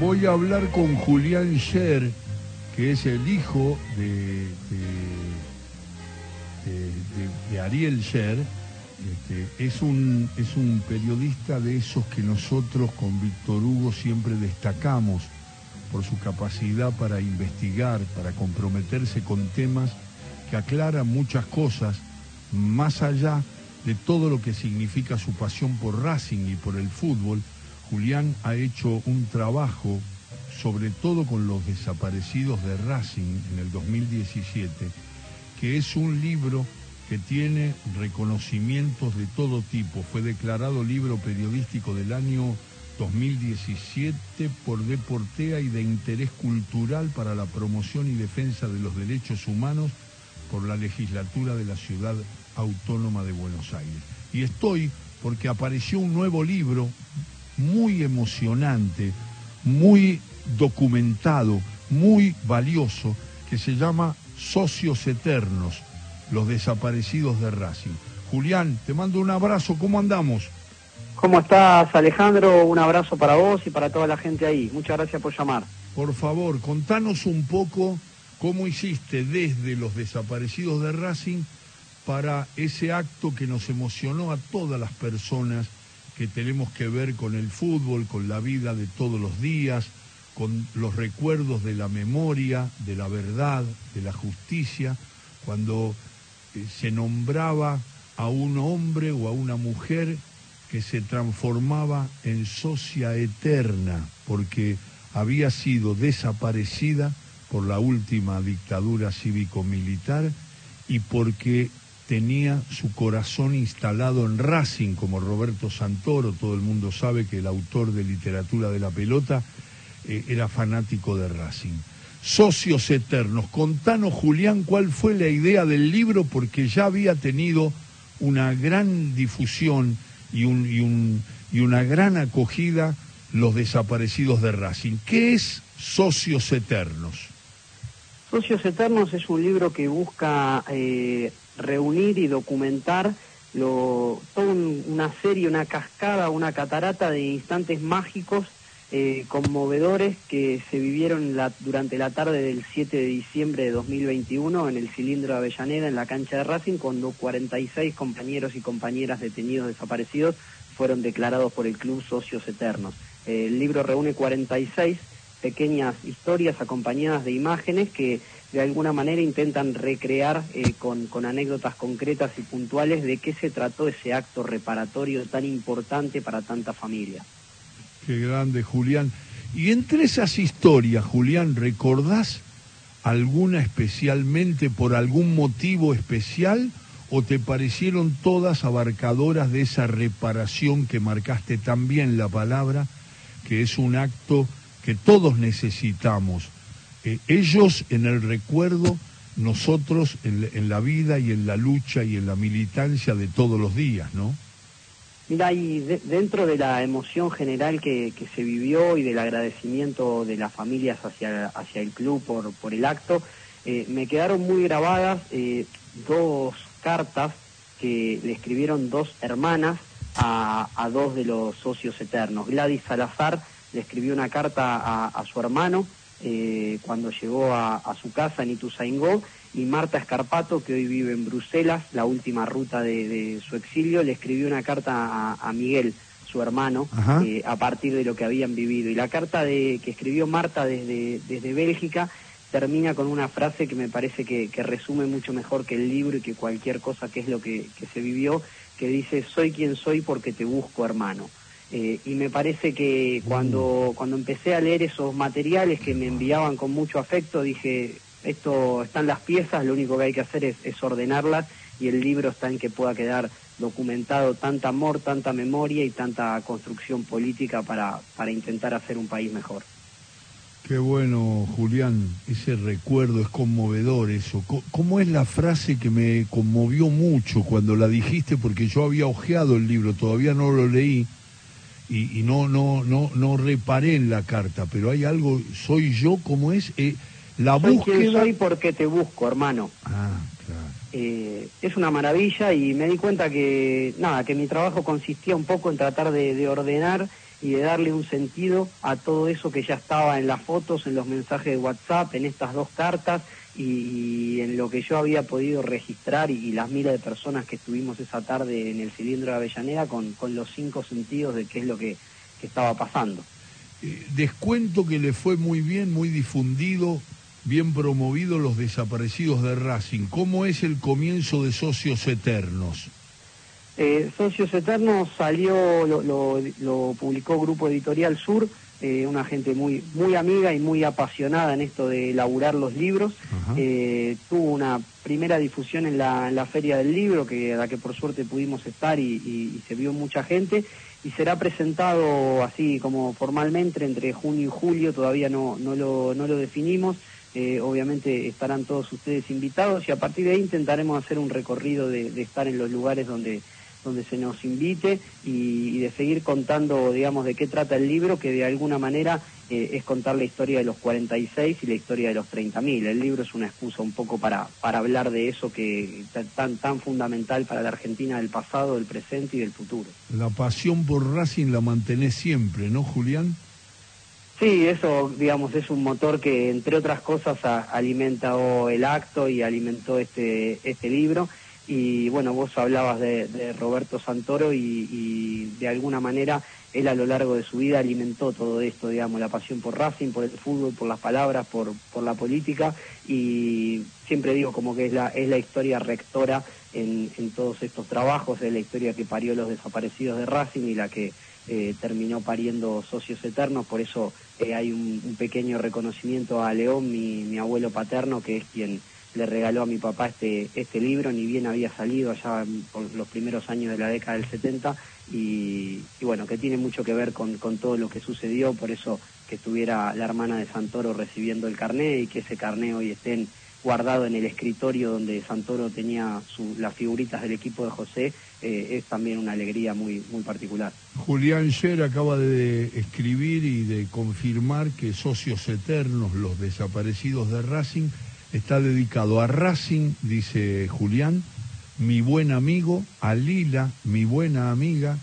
voy a hablar con Julián Scher, que es el hijo de, de, Ariel Scher. Este, es, un, es un periodista de esos que nosotros con Víctor Hugo siempre destacamos por su capacidad para investigar, para comprometerse con temas que aclaran muchas cosas, más allá de todo lo que significa su pasión por Racing y por el fútbol, Julián ha hecho un trabajo, sobre todo con los desaparecidos de Racing en el 2017, que es un libro que tiene reconocimientos de todo tipo. Fue declarado libro periodístico del año 2017 por Deportea y de interés cultural para la promoción y defensa de los derechos humanos por la legislatura de la Ciudad Autónoma de Buenos Aires. Y estoy porque apareció un nuevo libro muy emocionante, muy documentado, muy valioso, que se llama Socios Eternos, los desaparecidos de Racing. Julián, te mando un abrazo, ¿cómo andamos? ¿Cómo estás, Alejandro? Un abrazo para vos y para toda la gente ahí. Muchas gracias por llamar. Por favor, contanos un poco cómo hiciste desde los desaparecidos de Racing para ese acto que nos emocionó a todas las personas que tenemos que ver con el fútbol, con la vida de todos los días, con los recuerdos de la memoria, de la verdad, de la justicia, cuando eh, se nombraba a un hombre o a una mujer que se transformaba en socia eterna, porque había sido desaparecida por la última dictadura cívico-militar y porque tenía su corazón instalado en Racing, como Roberto Santoro, todo el mundo sabe que el autor de literatura de la pelota eh, era fanático de Racing. Socios Eternos, contanos Julián cuál fue la idea del libro porque ya había tenido una gran difusión y, un, y una gran acogida los desaparecidos de Racing. ¿Qué es Socios Eternos? Socios Eternos es un libro que busca eh, reunir y documentar lo, toda una serie, una cascada, una catarata de instantes mágicos eh, conmovedores que se vivieron la, durante la tarde del 7 de diciembre de 2021 en el cilindro de Avellaneda, en la cancha de Racing, cuando 46 compañeros y compañeras detenidos desaparecidos fueron declarados por el Club Socios Eternos. el libro reúne 46 pequeñas historias acompañadas de imágenes que de alguna manera intentan recrear eh, con, con, anécdotas concretas y puntuales de qué se trató ese acto reparatorio tan importante para tanta familia. Qué grande, Julián. Y entre esas historias, Julián, ¿recordás alguna especialmente por algún motivo especial o te parecieron todas abarcadoras de esa reparación que marcaste también la palabra, que es un acto que todos necesitamos? Eh, ellos en el recuerdo, nosotros en, la vida y en la lucha y en la militancia de todos los días, ¿no? Mira, y dentro de la emoción general que, se vivió y del agradecimiento de las familias hacia, hacia el club por, por el acto, eh, me quedaron muy grabadas eh, dos cartas que le escribieron dos hermanas a, a, dos de los socios eternos. Gladys Salazar le escribió una carta a su hermano eh, cuando llegó a, su casa en Ituzaingó y Marta Escarpato, que hoy vive en Bruselas, la última ruta de, su exilio, le escribió una carta a, Miguel, su hermano, eh, a partir de lo que habían vivido. Y la carta de, que escribió Marta desde, desde Bélgica termina con una frase que me parece que, resume mucho mejor que el libro y que cualquier cosa que es lo que se vivió, que dice, soy quien soy porque te busco, hermano. Eh, y me parece que cuando, cuando empecé a leer esos materiales que me enviaban con mucho afecto, dije, esto están las piezas, lo único que hay que hacer es, ordenarlas y el libro está en que pueda quedar documentado tanta amor, tanta memoria y tanta construcción política para, para intentar hacer un país mejor. Qué bueno, Julián, ese recuerdo es conmovedor eso. ¿Cómo es la frase que me conmovió mucho cuando la dijiste? Porque yo había hojeado el libro, todavía no lo leí y, no, no, no, no reparé en la carta, pero hay algo, soy yo como es, eh, la soy búsqueda... soy porque te busco, hermano. Ah, claro. Eh, es una maravilla y me di cuenta que, nada, que mi trabajo consistía un poco en tratar de, ordenar y de darle un sentido a todo eso que ya estaba en las fotos, en los mensajes de WhatsApp, en estas dos cartas y, en lo que yo había podido registrar y, las miles de personas que estuvimos esa tarde en el cilindro de Avellaneda con, los cinco sentidos de qué es lo que, estaba pasando. Eh, descuento que le fue muy bien, muy difundido, bien promovido los desaparecidos de Racing. ¿Cómo es el comienzo de Socios Eternos? Eh, Socios Eternos salió, lo, publicó Grupo Editorial Sur, eh, una gente muy, muy amiga y muy apasionada en esto de elaborar los libros. Eh, tuvo una primera difusión en la, Feria del Libro, que, a la que por suerte pudimos estar y, se vio mucha gente, y será presentado así como formalmente entre junio y julio, todavía no, no, lo, no lo definimos. obviamente estarán todos ustedes invitados y a partir de ahí intentaremos hacer un recorrido de estar en los lugares donde donde se nos invite y, de seguir contando, digamos, de qué trata el libro, que de alguna manera eh, es contar la historia de los 46 y la historia de los 30.000. El libro es una excusa un poco para, para hablar de eso que tan, tan fundamental para la Argentina del pasado, del presente y del futuro. La pasión por Racing la mantenés siempre, ¿no, Julián? Sí, eso, digamos, es un motor que, entre otras cosas, alimentó el acto y alimentó este, este libro y bueno, vos hablabas de, Roberto Santoro y, de alguna manera él a lo largo de su vida alimentó todo esto, digamos, la pasión por Racing, por el fútbol, por las palabras, por, por la política y siempre digo como que es la, es la historia rectora en, en todos estos trabajos, es la historia que parió los desaparecidos de Racing y la que eh, terminó pariendo socios eternos, por eso eh, hay un, un, pequeño reconocimiento a León, mi, mi abuelo paterno, que es quien le regaló a mi papá este, este libro, ni bien había salido allá por los primeros años de la década del 70 y, bueno, que tiene mucho que ver con, todo lo que sucedió, por eso que estuviera la hermana de Santoro recibiendo el carné y que ese carné hoy esté guardado en el escritorio donde Santoro tenía las figuritas del equipo de José, eh, es también una alegría muy, muy particular. Julián Scher acaba de escribir y de confirmar que Socios Eternos, los desaparecidos de Racing, está dedicado a Racing, dice Julián, mi buen amigo, a Lila, mi buena amiga,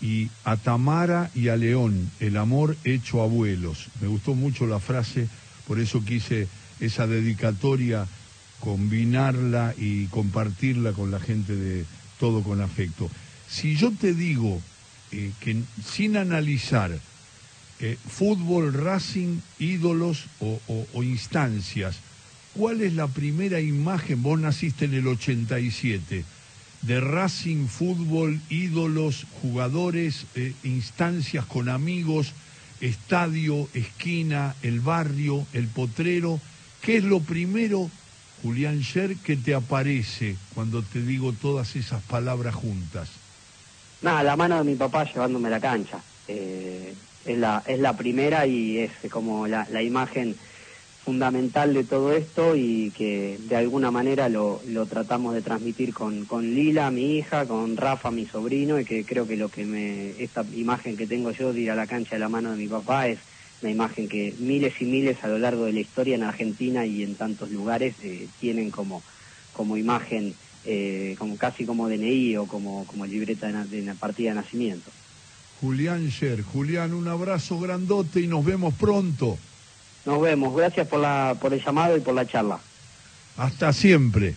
y a Tamara y a León, el amor hecho abuelos. Me gustó mucho la frase, por eso quise esa dedicatoria, combinarla y compartirla con la gente de todo con afecto. Si yo te digo eh, que sin analizar eh, fútbol, racing, ídolos o instancias, ¿Cuál es la primera imagen? Vos naciste en el 87 de Racing, fútbol, ídolos, jugadores, eh, instancias con amigos, estadio, esquina, el barrio, el potrero. ¿Qué es lo primero, Julián Sher, que te aparece cuando te digo todas esas palabras juntas? Nada, la mano de mi papá llevándome a la cancha. Eh, es, la, es la primera y es como la, la imagen fundamental de todo esto y que de alguna manera lo, lo tratamos de transmitir con, con, Lila, mi hija, con Rafa, mi sobrino, y que creo que lo que me, esta imagen que tengo yo de ir a la cancha de la mano de mi papá es una imagen que miles y miles a lo largo de la historia en Argentina y en tantos lugares eh, tienen como, imagen, eh, como casi como DNI o como, como libreta de, de partida de nacimiento. Julián Sher, Julián, un abrazo grandote y nos vemos pronto. Nos vemos. Gracias por, la, por el llamado y por la charla. Hasta siempre.